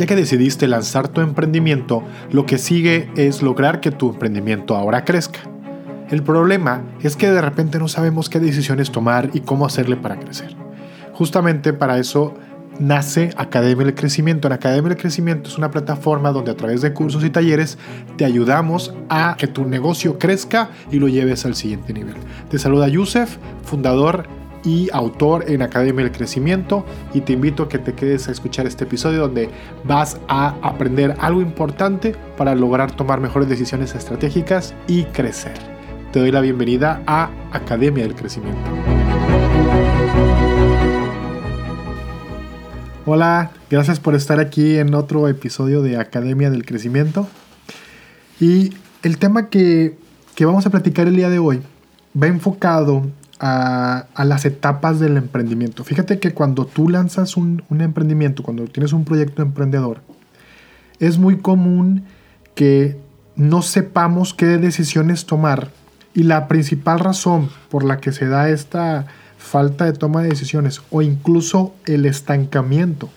Ya que decidiste lanzar tu emprendimiento, lo que sigue es lograr que tu emprendimiento ahora crezca. El problema es que de repente no sabemos qué decisiones tomar y cómo hacerle para crecer. Justamente para eso nace Academia del Crecimiento. En Academia del Crecimiento es una plataforma donde a través de cursos y talleres te ayudamos a que tu negocio crezca y lo lleves al siguiente nivel. Te saluda Yusef, fundador y autor en Academia del Crecimiento y te invito a que te quedes a escuchar este episodio donde vas a aprender algo importante para lograr tomar mejores decisiones estratégicas y crecer. Te doy la bienvenida a Academia del Crecimiento. Hola, gracias por estar aquí en otro episodio de Academia del Crecimiento. Y el tema que, que vamos a platicar el día de hoy va enfocado a, las etapas del emprendimiento. Fíjate que cuando tú lanzas un, emprendimiento, cuando tienes un proyecto emprendedor, es muy común que no sepamos qué decisiones tomar y la principal razón por la que se da esta falta de toma de decisiones o incluso el estancamiento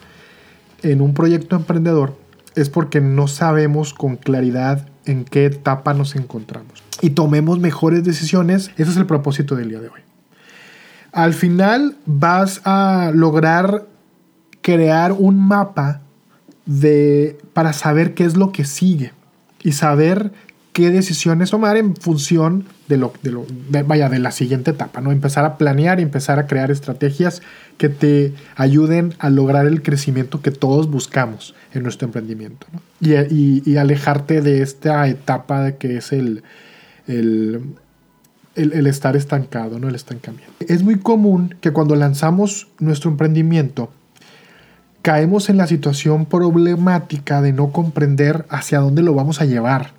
en un proyecto emprendedor es porque no sabemos con claridad en qué etapa nos encontramos y tomemos mejores decisiones. Ese es el propósito del día de hoy. Al final vas a lograr crear un mapa de, para saber qué es lo que sigue y saber qué decisiones tomar en función de lo, de lo vaya, de la siguiente etapa, ¿no? Empezar a planear y empezar a crear estrategias que te ayuden a lograr el crecimiento que todos buscamos en nuestro emprendimiento, y, y, alejarte de esta etapa de que es el, el el, estar estancado, ¿no? El estancamiento. Es muy común que cuando lanzamos nuestro emprendimiento, caemos en la situación problemática de no comprender hacia dónde lo vamos a llevar.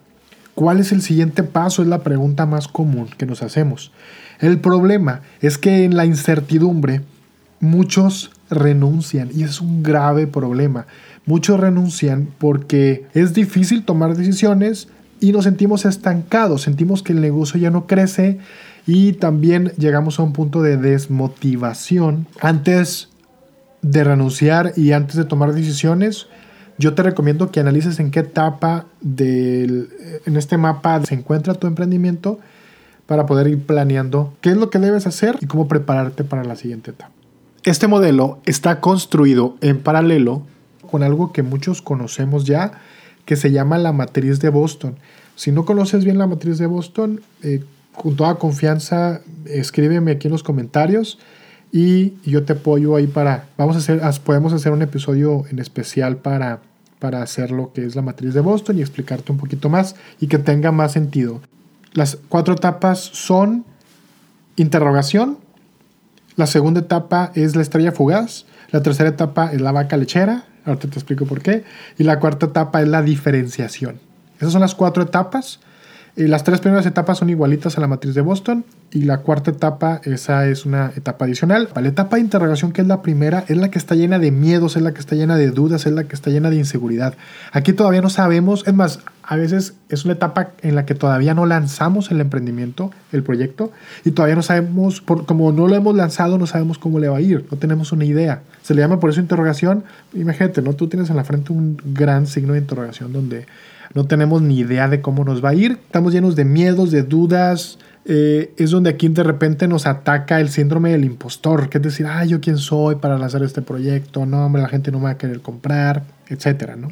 ¿Cuál es el siguiente paso? Es la pregunta más común que nos hacemos. El problema es que en la incertidumbre muchos renuncian y es un grave problema. Muchos renuncian porque es difícil tomar decisiones, y nos sentimos estancados, sentimos que el negocio ya no crece y también llegamos a un punto de desmotivación. Antes de renunciar y antes de tomar decisiones, yo te recomiendo que analices en qué etapa del, en este mapa se encuentra tu emprendimiento para poder ir planeando qué es lo que debes hacer y cómo prepararte para la siguiente etapa. Este modelo está construido en paralelo con algo que muchos conocemos ya, que se llama la matriz de Boston. Si no conoces bien la matriz de Boston, eh, con toda confianza, escríbeme aquí en los comentarios y yo te apoyo ahí para, vamos a hacer, podemos hacer un episodio en especial para, para hacer lo que es la matriz de Boston y explicarte un poquito más y que tenga más sentido. Las cuatro etapas son interrogación, la segunda etapa es la estrella fugaz, la tercera etapa es la vaca lechera, Ahorita te explico por qué. Y la cuarta etapa es la diferenciación. Esas son las cuatro etapas. Las tres primeras etapas son igualitas a la matriz de Boston y la cuarta etapa, esa es una etapa adicional. La etapa de interrogación, que es la primera, es la que está llena de miedos, es la que está llena de dudas, es la que está llena de inseguridad. Aquí todavía no sabemos, es más, a veces es una etapa en la que todavía no lanzamos el emprendimiento, el proyecto, y todavía no sabemos, como no lo hemos lanzado, no sabemos cómo le va a ir, no tenemos una idea. Se le llama por eso interrogación. Imagínate, ¿no? Tú tienes en la frente un gran signo de interrogación donde no tenemos ni idea de cómo nos va a ir, estamos llenos de miedos, de dudas, eh, es donde aquí de repente nos ataca el síndrome del impostor, que es decir, ay, yo quién soy para lanzar este proyecto, no, hombre, la gente no me va a querer comprar, etcétera, ¿no?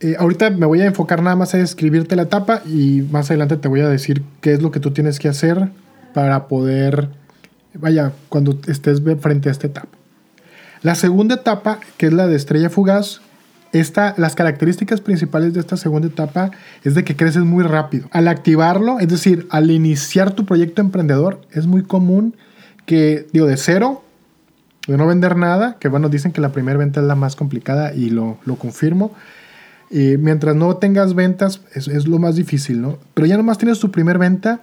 Eh, ahorita me voy a enfocar nada más a escribirte la etapa y más adelante te voy a decir qué es lo que tú tienes que hacer para poder, vaya, cuando estés frente a esta etapa. La segunda etapa, que es la de estrella fugaz, esta, las características principales de esta segunda etapa es de que creces muy rápido. Al activarlo, es decir, al iniciar tu proyecto emprendedor, es muy común que, digo, de cero, de no vender nada, que bueno, dicen que la primera venta es la más complicada y lo, lo confirmo. Y mientras no tengas ventas, es, es, lo más difícil, ¿no? Pero ya nomás tienes tu primer venta,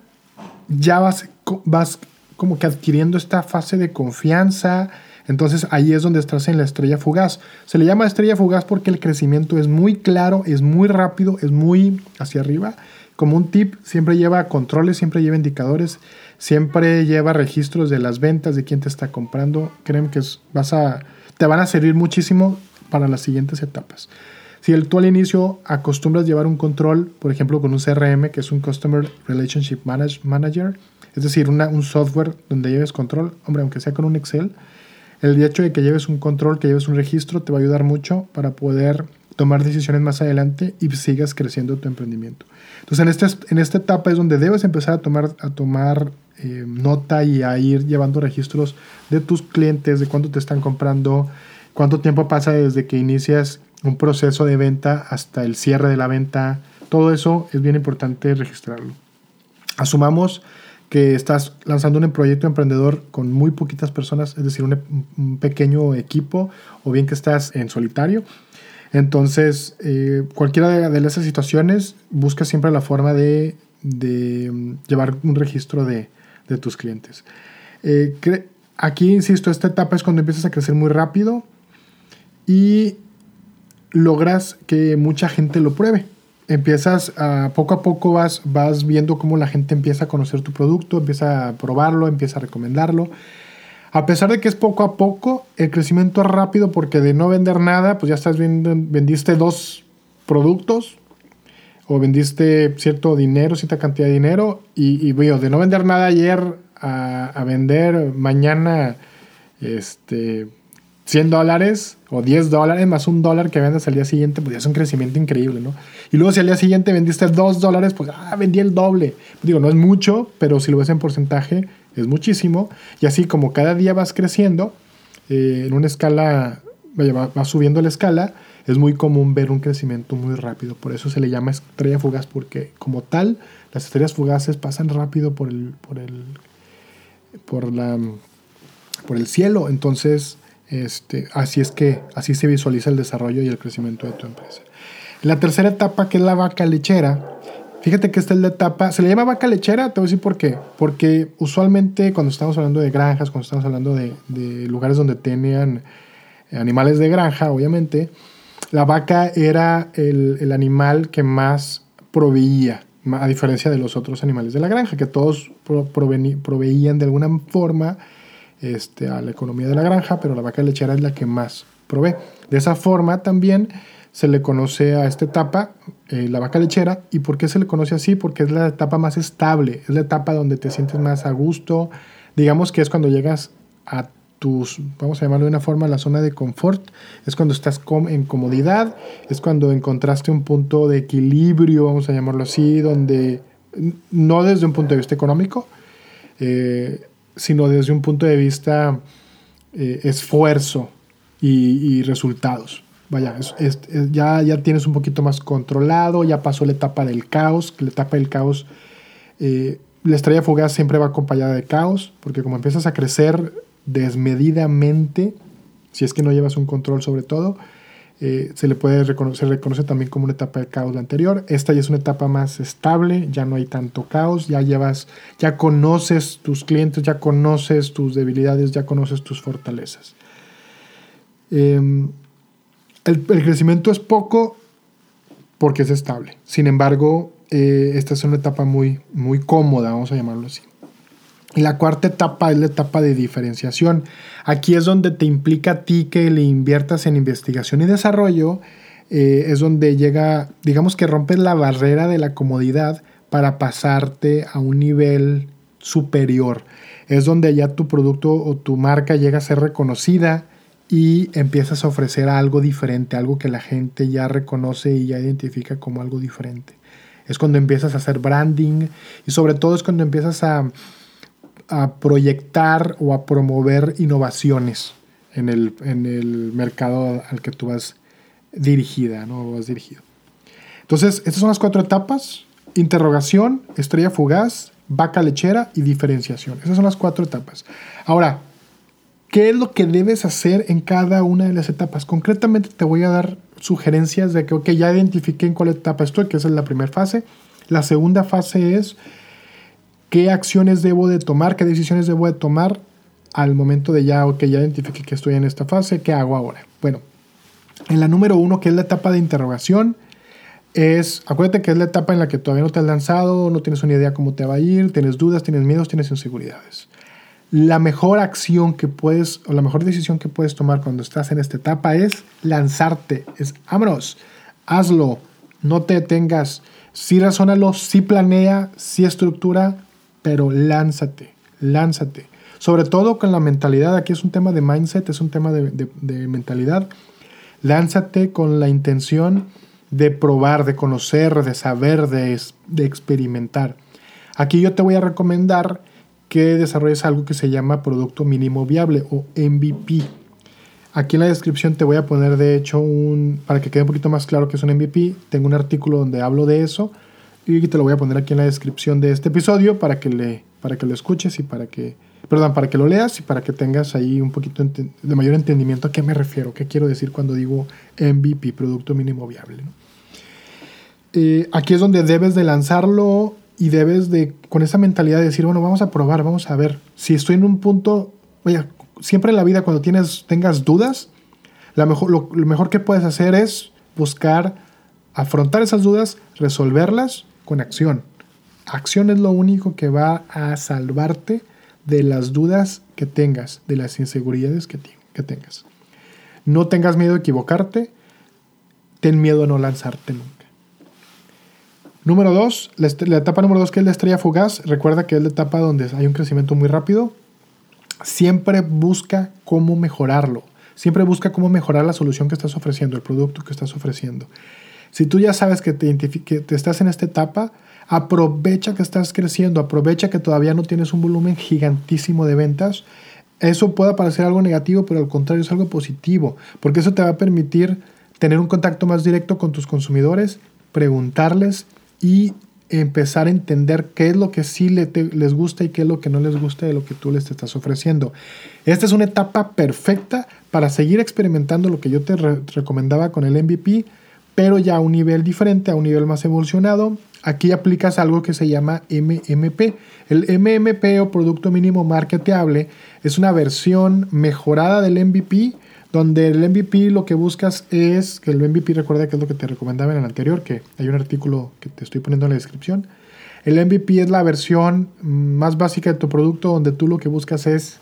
ya vas, vas como que adquiriendo esta fase de confianza, entonces ahí es donde estás en la estrella fugaz. Se le llama estrella fugaz porque el crecimiento es muy claro, es muy rápido, es muy hacia arriba. Como un tip, siempre lleva controles, siempre lleva indicadores, siempre lleva registros de las ventas, de quién te está comprando. Creen que vas a, te van a servir muchísimo para las siguientes etapas. Si el, tú al inicio acostumbras llevar un control, por ejemplo, con un CRM, que es un Customer Relationship Manager, es decir, un software donde lleves control, hombre, aunque sea con un Excel, el hecho de que lleves un control, que lleves un registro, te va a ayudar mucho para poder tomar decisiones más adelante y sigas creciendo tu emprendimiento. Entonces, en, este, en esta etapa es donde debes empezar a tomar, a tomar eh, nota y a ir llevando registros de tus clientes, de cuánto te están comprando, cuánto tiempo pasa desde que inicias un proceso de venta hasta el cierre de la venta. Todo eso es bien importante registrarlo. Asumamos que estás lanzando un proyecto emprendedor con muy poquitas personas, es decir, un, pequeño equipo, o bien que estás en solitario. Entonces, eh, cualquiera de, esas situaciones, busca siempre la forma de, mm, llevar un registro de, tus clientes. Eh, aquí, insisto, esta etapa es cuando empiezas a crecer muy rápido y logras que mucha gente lo pruebe empiezas a poco a poco vas, vas viendo cómo la gente empieza a conocer tu producto, empieza a probarlo, empieza a recomendarlo. A pesar de que es poco a poco, el crecimiento es rápido porque de no vender nada, pues ya estás viendo, vendiste dos productos o vendiste cierto dinero, cierta cantidad de dinero y, y de no vender nada ayer a, a vender mañana este, 100 dólares o 10 dólares más un dólar que vendas al día siguiente, pues ya es un crecimiento increíble, ¿no? Y luego si al día siguiente vendiste 2 dólares, pues ah, vendí el doble. Digo, no es mucho, pero si lo ves en porcentaje, es muchísimo. Y así como cada día vas creciendo, eh, en una escala, vaya, va, va, subiendo la escala, es muy común ver un crecimiento muy rápido. Por eso se le llama estrella fugaz, porque como tal, las estrellas fugaces pasan rápido por el, por el, por la, por el cielo. Entonces, este, así es que así se visualiza el desarrollo y el crecimiento de tu empresa. La tercera etapa, que es la vaca lechera, fíjate que esta es la etapa, se le llama vaca lechera, te voy a decir por qué. Porque usualmente cuando estamos hablando de granjas, cuando estamos hablando de, lugares donde tenían animales de granja, obviamente, la vaca era el, animal que más proveía, a diferencia de los otros animales de la granja, que todos proveían de alguna forma este, a la economía de la granja, pero la vaca lechera es la que más provee. De esa forma también se le conoce a esta etapa eh, la vaca lechera. ¿Y por qué se le conoce así? Porque es la etapa más estable, es la etapa donde te sientes más a gusto. Digamos que es cuando llegas a tus, vamos a llamarlo de una forma, la zona de confort. Es cuando estás en comodidad, es cuando encontraste un punto de equilibrio, vamos a llamarlo así, donde no desde un punto de vista económico, eh, sino desde un punto de vista eh, esfuerzo y, resultados. Vaya, ya, ya tienes un poquito más controlado, ya pasó la etapa del caos, la etapa del caos, eh, la estrella fugaz siempre va acompañada de caos, porque como empiezas a crecer desmedidamente, si es que no llevas un control sobre todo, eh, se le puede reconocer, reconoce también como una etapa de caos la anterior. Esta ya es una etapa más estable, ya no hay tanto caos, ya llevas, ya conoces tus clientes, ya conoces tus debilidades, ya conoces tus fortalezas. Em, el, crecimiento es poco porque es estable. Sin embargo, eh, esta es una etapa muy, muy cómoda, vamos a llamarlo así. La cuarta etapa es la etapa de diferenciación. Aquí es donde te implica a ti que le inviertas en investigación y desarrollo. Eh, es donde llega, digamos que rompes la barrera de la comodidad para pasarte a un nivel superior. Es donde ya tu producto o tu marca llega a ser reconocida y empiezas a ofrecer algo diferente, algo que la gente ya reconoce y ya identifica como algo diferente. Es cuando empiezas a hacer branding y sobre todo es cuando empiezas a a proyectar o a promover innovaciones en el, en el mercado al que tú vas dirigida, ¿no? vas dirigido. Entonces, estas son las cuatro etapas. Interrogación, estrella fugaz, vaca lechera y diferenciación. Esas son las cuatro etapas. Ahora, ¿qué es lo que debes hacer en cada una de las etapas? Concretamente te voy a dar sugerencias de que, ya identifiqué en cuál etapa estoy, que esa es la primera fase. La segunda fase es qué acciones debo de tomar, qué decisiones debo de tomar al momento de ya, ok, ya identifique que estoy en esta fase, ¿qué hago ahora? Bueno, en la número uno, que es la etapa de interrogación, es, acuérdate que es la etapa en la que todavía no te has lanzado, no tienes una idea cómo te va a ir, tienes dudas, tienes miedos, tienes inseguridades. la mejor acción que puedes o la mejor decisión que puedes tomar cuando estás en esta etapa es lanzarte. Es, vámonos, hazlo, no te detengas. Sí razónalo, sí planea, sí estructura, pero lánzate, lánzate. Sobre todo con la mentalidad, aquí es un tema de mindset, es un tema de, mentalidad. Lánzate con la intención de probar, de conocer, de saber, de, de experimentar. Aquí yo te voy a recomendar que desarrolles algo que se llama producto mínimo viable o MVP. Aquí en la descripción te voy a poner de hecho un, para que quede un poquito más claro que es un MVP, tengo un artículo donde hablo de eso y te lo voy a poner aquí en la descripción de este episodio para que, le, para que lo escuches y para que, perdón, para que lo leas y para que tengas ahí un poquito de mayor entendimiento a qué me refiero, qué quiero decir cuando digo MVP, producto mínimo viable. Eh, aquí es donde debes de lanzarlo y debes de, con esa mentalidad de decir, bueno, vamos a probar, vamos a ver. Si estoy en un punto, oye, siempre en la vida cuando tienes, tengas dudas, la mejor, lo, mejor que puedes hacer es buscar afrontar esas dudas, resolverlas con acción. Acción es lo único que va a salvarte de las dudas que tengas, de las inseguridades que, que tengas. No tengas miedo a equivocarte, ten miedo a no lanzarte nunca. Número dos, la, etapa número dos que es la estrella fugaz, recuerda que es la etapa donde hay un crecimiento muy rápido. Siempre busca cómo mejorarlo. Siempre busca cómo mejorar la solución que estás ofreciendo, el producto que estás ofreciendo. Si tú ya sabes que te, estás en esta etapa, aprovecha que estás creciendo, aprovecha que todavía no tienes un volumen gigantísimo de ventas. Eso puede parecer algo negativo, pero al contrario es algo positivo, porque eso te va a permitir tener un contacto más directo con tus consumidores, preguntarles y empezar a entender qué es lo que sí les gusta y qué es lo que no les gusta de lo que tú les estás ofreciendo. Esta es una etapa perfecta para seguir experimentando lo que yo te recomendaba con el MVP, pero ya a un nivel diferente, a un nivel más evolucionado. Aquí aplicas algo que se llama MMP. El MMP o Producto Mínimo Marketeable es una versión mejorada del MVP donde el MVP lo que buscas es, que el MVP recuerda que es lo que te recomendaba en el anterior, que hay un artículo que te estoy poniendo en la descripción. El MVP es la versión más básica de tu producto donde tú lo que buscas es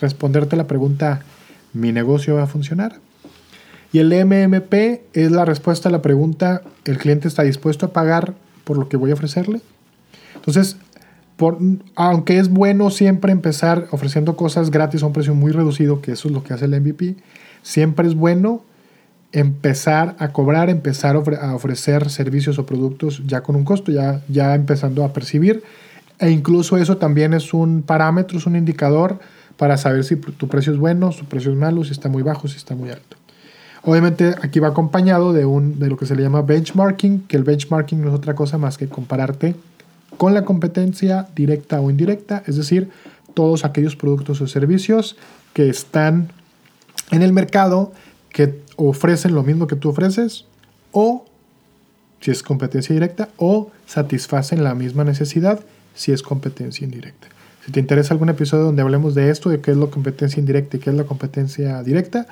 responderte la pregunta, ¿mi negocio va a funcionar? Y el MMP es la respuesta a la pregunta, ¿el cliente está dispuesto a pagar por lo que voy a ofrecerle? Entonces, aunque es bueno siempre empezar ofreciendo cosas gratis a un precio muy reducido, que eso es lo que hace el MVP, Siempre es bueno empezar a cobrar, empezar a ofrecer servicios o productos ya con un costo, ya, ya empezando a percibir. E incluso eso también es un parámetro, es un indicador para saber si tu precio es bueno, su precio es malo, si está muy bajo, si está muy alto. Obviamente aquí va acompañado de, un, de lo que se le llama benchmarking, que el benchmarking no es otra cosa más que compararte con la competencia directa o indirecta, es decir, todos aquellos productos o servicios que están en el mercado que ofrecen lo mismo que tú ofreces o si es competencia directa o satisfacen la misma necesidad si es competencia indirecta. Si te interesa algún episodio donde hablemos de esto, de qué es la competencia indirecta y qué es la competencia directa,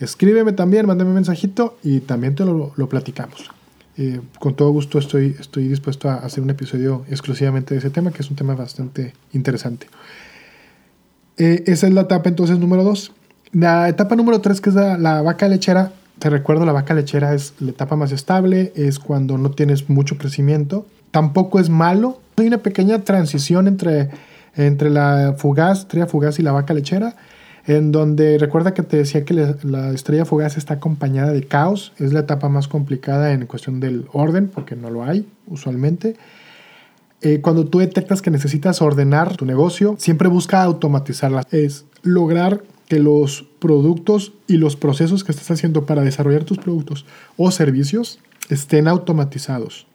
escríbeme también, mándame un mensajito y también te lo, platicamos. Eh, con todo gusto estoy, estoy dispuesto a hacer un episodio exclusivamente de ese tema, que es un tema bastante interesante. Eh, esa es la etapa entonces número 2. La etapa número 3, que es la, vaca lechera, te recuerdo, la vaca lechera es la etapa más estable, es cuando no tienes mucho crecimiento. Tampoco es malo. Hay una pequeña transición entre, entre la fugaz, estrella fugaz y la vaca lechera, en donde recuerda que te decía que la estrella fugaz está acompañada de caos. Es la etapa más complicada en cuestión del orden, porque no lo hay usualmente. Eh, cuando tú detectas que necesitas ordenar tu negocio, siempre busca automatizarla. Es lograr que los productos y los procesos que estás haciendo para desarrollar tus productos o servicios estén automatizados.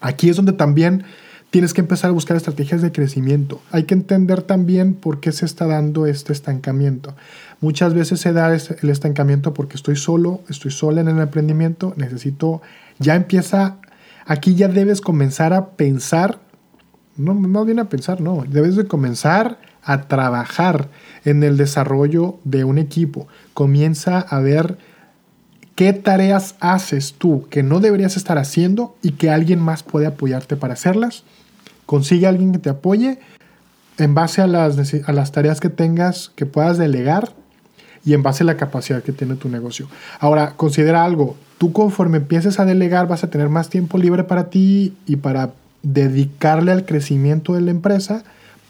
Aquí es donde también tienes que empezar a buscar estrategias de crecimiento. Hay que entender también por qué se está dando este estancamiento. Muchas veces se da el estancamiento porque estoy solo, estoy sola en el emprendimiento, necesito, ya empieza, aquí ya debes comenzar a pensar, no, más bien a pensar, no, debes de comenzar a trabajar en el desarrollo de un equipo. Comienza a ver qué tareas haces tú que no deberías estar haciendo y que alguien más puede apoyarte para hacerlas. Consigue a alguien que te apoye en base a las, a las tareas que tengas que puedas delegar y en base a la capacidad que tiene tu negocio. Ahora, considera algo, tú conforme empieces a delegar vas a tener más tiempo libre para ti y para dedicarle al crecimiento de la empresa,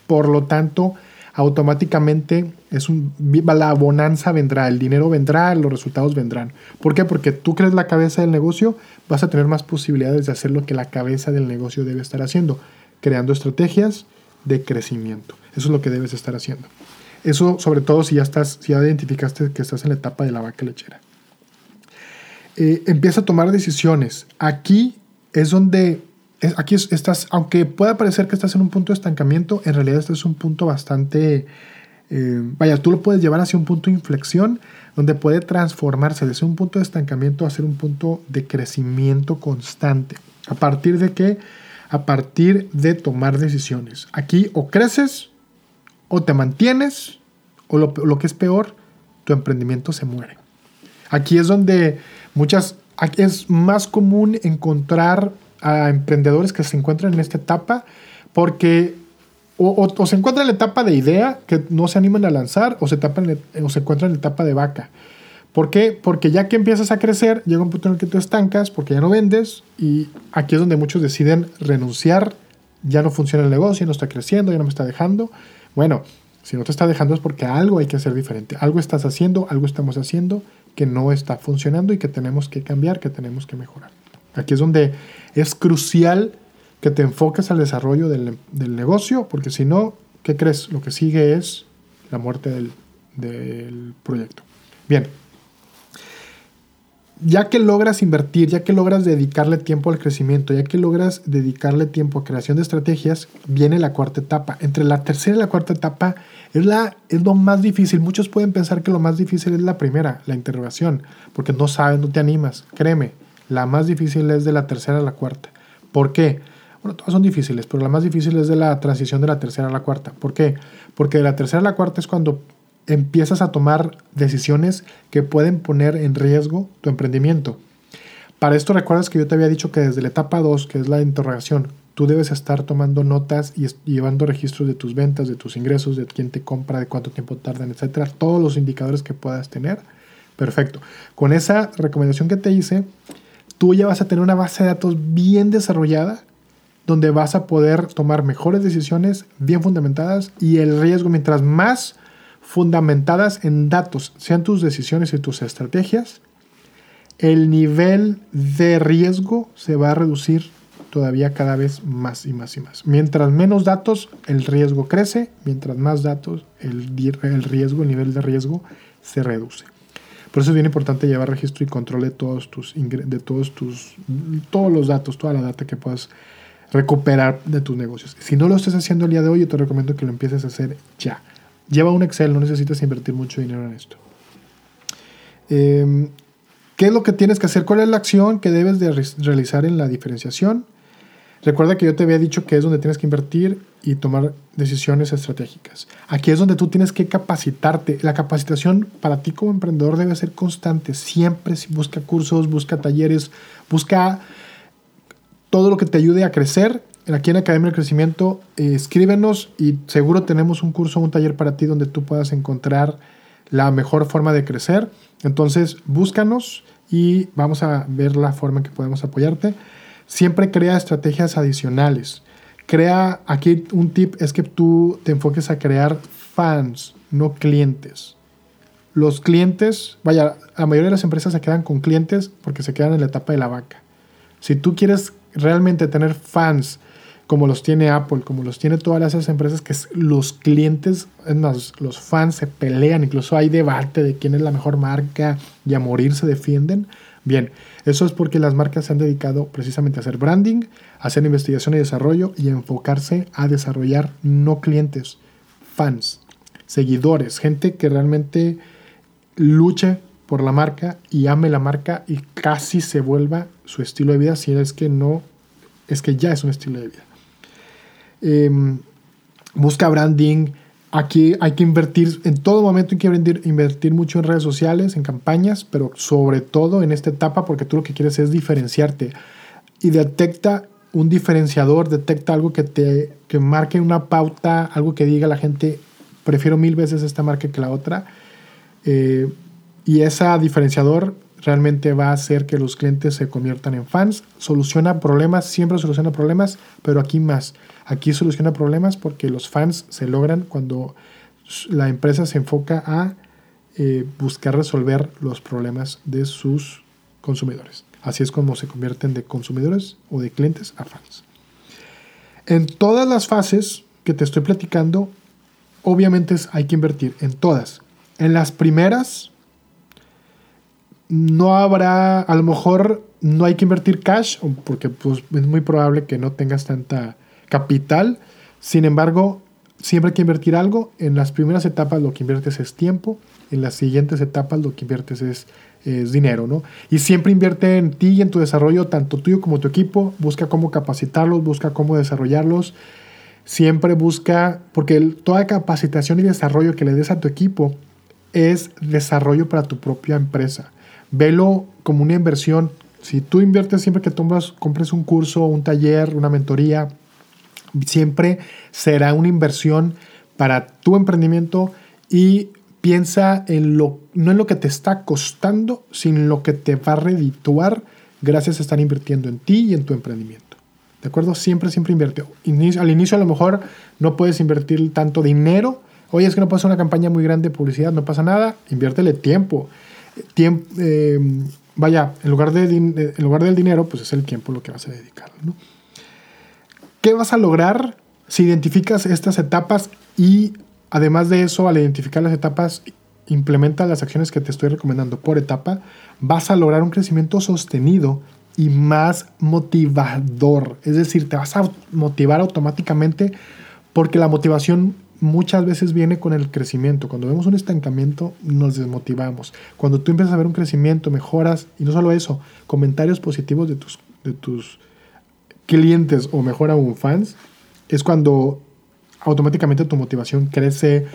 por lo tanto, automáticamente es un, la bonanza vendrá, el dinero vendrá, los resultados vendrán. ¿Por qué? Porque tú crees la cabeza del negocio, vas a tener más posibilidades de hacer lo que la cabeza del negocio debe estar haciendo, creando estrategias de crecimiento. Eso es lo que debes estar haciendo. Eso sobre todo si ya estás, si ya identificaste que estás en la etapa de la vaca lechera. Eh, empieza a tomar decisiones. Aquí es donde aquí estás, aunque pueda parecer que estás en un punto de estancamiento, en realidad este es un punto bastante, eh, vaya, tú lo puedes llevar hacia un punto de inflexión donde puede transformarse desde un punto de estancamiento a ser un punto de crecimiento constante. ¿A partir de qué? A partir de tomar decisiones. Aquí o creces o te mantienes o lo, lo que es peor, tu emprendimiento se muere. Aquí es donde muchas, es más común encontrar a emprendedores que se encuentran en esta etapa porque o, se encuentran en la etapa de idea que no se animan a lanzar o se, tapan, o se encuentran en la etapa de vaca. ¿Por qué? Porque ya que empiezas a crecer, llega un punto en el que te estancas porque ya no vendes y aquí es donde muchos deciden renunciar, ya no funciona el negocio, ya no está creciendo, ya no me está dejando. Bueno, si no te está dejando es porque algo hay que hacer diferente. Algo estás haciendo, algo estamos haciendo que no está funcionando y que tenemos que cambiar, que tenemos que mejorar. Aquí es donde es crucial que te enfoques al desarrollo del, negocio, porque si no, ¿qué crees? Lo que sigue es la muerte del, del proyecto. Bien, ya que logras invertir, ya que logras dedicarle tiempo al crecimiento, ya que logras dedicarle tiempo a creación de estrategias, viene la cuarta etapa. Entre la tercera y la cuarta etapa es, la, es lo más difícil. Muchos pueden pensar que lo más difícil es la primera, la interrogación, porque no sabes, no te animas. Créeme, la más difícil es de la tercera a la cuarta. ¿Por qué? Bueno, todas son difíciles, pero la más difícil es de la transición de la tercera a la cuarta. ¿Por qué? Porque de la tercera a la cuarta es cuando empiezas a tomar decisiones que pueden poner en riesgo tu emprendimiento. Para esto recuerdas que yo te había dicho que desde la etapa 2, que es la interrogación, tú debes estar tomando notas y llevando registros de tus ventas, de tus ingresos, de quién te compra, de cuánto tiempo tardan, etcétera, todos los indicadores que puedas tener. Perfecto. Con esa recomendación que te hice, tú ya vas a tener una base de datos bien desarrollada donde vas a poder tomar mejores decisiones bien fundamentadas y el riesgo, mientras más fundamentadas en datos sean tus decisiones y tus estrategias, el nivel de riesgo se va a reducir todavía cada vez más y más y más. Mientras menos datos, el riesgo crece, mientras más datos, el, el riesgo, el nivel de riesgo se reduce. Por eso es bien importante llevar registro y control de todos tus de todos tus todos los datos, toda la data que puedas recuperar de tus negocios. Si no lo estás haciendo el día de hoy, yo te recomiendo que lo empieces a hacer ya. Lleva un Excel, no necesitas invertir mucho dinero en esto. Em, ¿Qué es lo que tienes que hacer? ¿Cuál es la acción que debes de realizar en la diferenciación? Recuerda que yo te había dicho que es donde tienes que invertir y tomar decisiones estratégicas. Aquí es donde tú tienes que capacitarte. La capacitación para ti como emprendedor debe ser constante. Siempre busca cursos, busca talleres, busca todo lo que te ayude a crecer. Aquí en Academia del Crecimiento, eh, escríbenos y seguro tenemos un curso, un taller para ti donde tú puedas encontrar la mejor forma de crecer. Entonces, búscanos y vamos a ver la forma en que podemos apoyarte. Siempre crea estrategias adicionales. Crea, aquí un tip es que tú te enfoques a crear fans, no clientes. Los clientes, vaya, la mayoría de las empresas se quedan con clientes porque se quedan en la etapa de la vaca. Si tú quieres realmente tener fans como los tiene Apple, como los tiene todas esas empresas, que los clientes, es más, los fans se pelean, incluso hay debate de quién es la mejor marca y a morir se defienden. Bien, eso es porque las marcas se han dedicado precisamente a hacer branding, a hacer investigación y desarrollo y enfocarse a desarrollar no clientes, fans, seguidores, gente que realmente luche por la marca y ame la marca y casi se vuelva su estilo de vida si es que no, es que ya es un estilo de vida. Em, busca branding, Aquí hay que invertir, en todo momento hay que invertir, mucho en redes sociales, en campañas, pero sobre todo en esta etapa porque tú lo que quieres es diferenciarte y detecta un diferenciador, detecta algo que te que marque una pauta, algo que diga la gente, prefiero mil veces esta marca que la otra. Eh, y ese diferenciador realmente va a hacer que los clientes se conviertan en fans. Soluciona problemas, siempre soluciona problemas, pero aquí más. Aquí soluciona problemas porque los fans se logran cuando la empresa se enfoca a eh, buscar resolver los problemas de sus consumidores. Así es como se convierten de consumidores o de clientes a fans. En todas las fases que te estoy platicando, obviamente hay que invertir, en todas. En las primeras, no habrá, a lo mejor no hay que invertir cash, porque pues, es muy probable que no tengas tanta capital. Sin embargo, siempre hay que invertir algo. En las primeras etapas lo que inviertes es tiempo, en las siguientes etapas lo que inviertes es, es, dinero, ¿no? Y siempre invierte en ti y en tu desarrollo, tanto tuyo como tu equipo. Busca cómo capacitarlos, busca cómo desarrollarlos. Siempre busca, porque toda capacitación y desarrollo que le des a tu equipo es desarrollo para tu propia empresa velo como una inversión. Si tú inviertes siempre que tomas, compres un curso, un taller, una mentoría, siempre será una inversión para tu emprendimiento y piensa en lo, no en lo que te está costando, sino en lo que te va a redituar gracias a estar invirtiendo en ti y en tu emprendimiento. ¿De acuerdo? Siempre, siempre invierte. Al inicio a lo mejor no puedes invertir tanto dinero. Oye, es que no puedes hacer una campaña muy grande de publicidad, no pasa nada. Inviértele tiempo tiempo, eh, vaya, en lugar, de, en lugar del dinero, pues es el tiempo lo que vas a dedicar. ¿no? ¿Qué vas a lograr si identificas estas etapas y además de eso, al identificar las etapas, implementa las acciones que te estoy recomendando por etapa, vas a lograr un crecimiento sostenido y más motivador. Es decir, te vas a motivar automáticamente porque la motivación muchas veces viene con el crecimiento. Cuando vemos un estancamiento, nos desmotivamos. Cuando tú empiezas a ver un crecimiento, mejoras, y no solo eso, comentarios positivos de tus, de tus clientes o mejor aún fans, es cuando automáticamente tu motivación crece,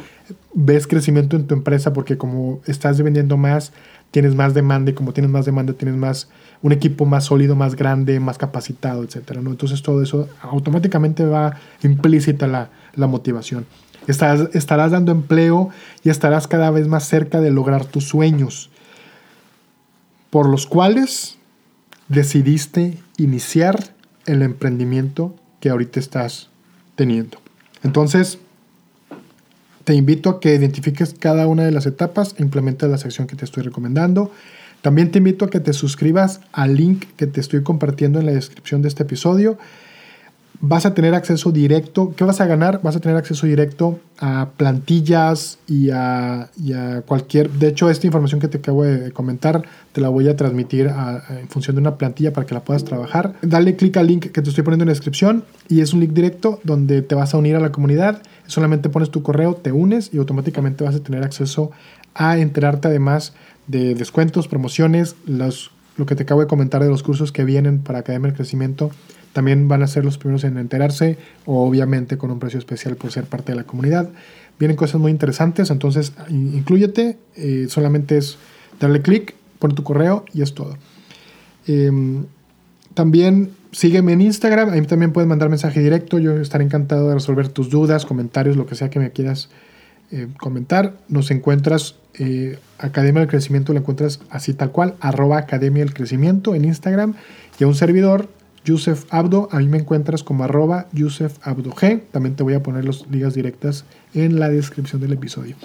ves crecimiento en tu empresa porque como estás vendiendo más, tienes más demanda y como tienes más demanda, tienes más un equipo más sólido, más grande, más capacitado, etcétera, ¿no? Entonces todo eso automáticamente va implícita la, la motivación. Estarás, dando empleo y estarás cada vez más cerca de lograr tus sueños, por los cuales decidiste iniciar el emprendimiento que ahorita estás teniendo. Entonces, te invito a que identifiques cada una de las etapas e implementes la sección que te estoy recomendando. También te invito a que te suscribas al link que te estoy compartiendo en la descripción de este episodio vas a tener acceso directo. ¿Qué vas a ganar? Vas a tener acceso directo a plantillas y a, cualquier... De hecho, esta información que te acabo de comentar te la voy a transmitir en función de una plantilla para que la puedas trabajar. Dale clic al link que te estoy poniendo en la descripción y es un link directo donde te vas a unir a la comunidad. Solamente pones tu correo, te unes y automáticamente vas a tener acceso a enterarte además de descuentos, promociones, los, lo que te acabo de comentar de los cursos que vienen para Academia del Crecimiento también van a ser los primeros en enterarse, obviamente con un precio especial por ser parte de la comunidad. Vienen cosas muy interesantes, entonces incluyete, eh, solamente es darle clic, pon tu correo y es todo. Em, también sígueme en Instagram, ahí también puedes mandar mensaje directo, yo estaré encantado de resolver tus dudas, comentarios, lo que sea que me quieras eh, comentar. Nos encuentras, eh, Academia del Crecimiento, lo encuentras así tal cual, arroba Academia del Crecimiento en Instagram y a un servidor Yusef Abdo, a mí me encuentras como arroba Yusef Abdo G. También te voy a poner las ligas directas en la descripción del episodio.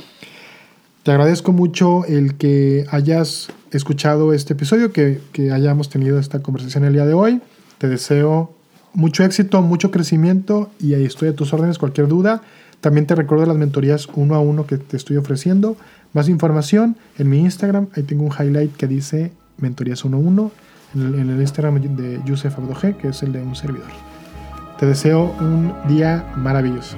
Te agradezco mucho el que hayas escuchado este episodio, que, que hayamos tenido esta conversación el día de hoy. Te deseo mucho éxito, mucho crecimiento y ahí estoy a tus órdenes, cualquier duda. También te recuerdo las mentorías uno a uno que te estoy ofreciendo. Más información en mi Instagram, ahí tengo un highlight que dice mentorías uno a uno en el Instagram de Yusef Abdoge, que es el de un servidor. Te deseo un día maravilloso.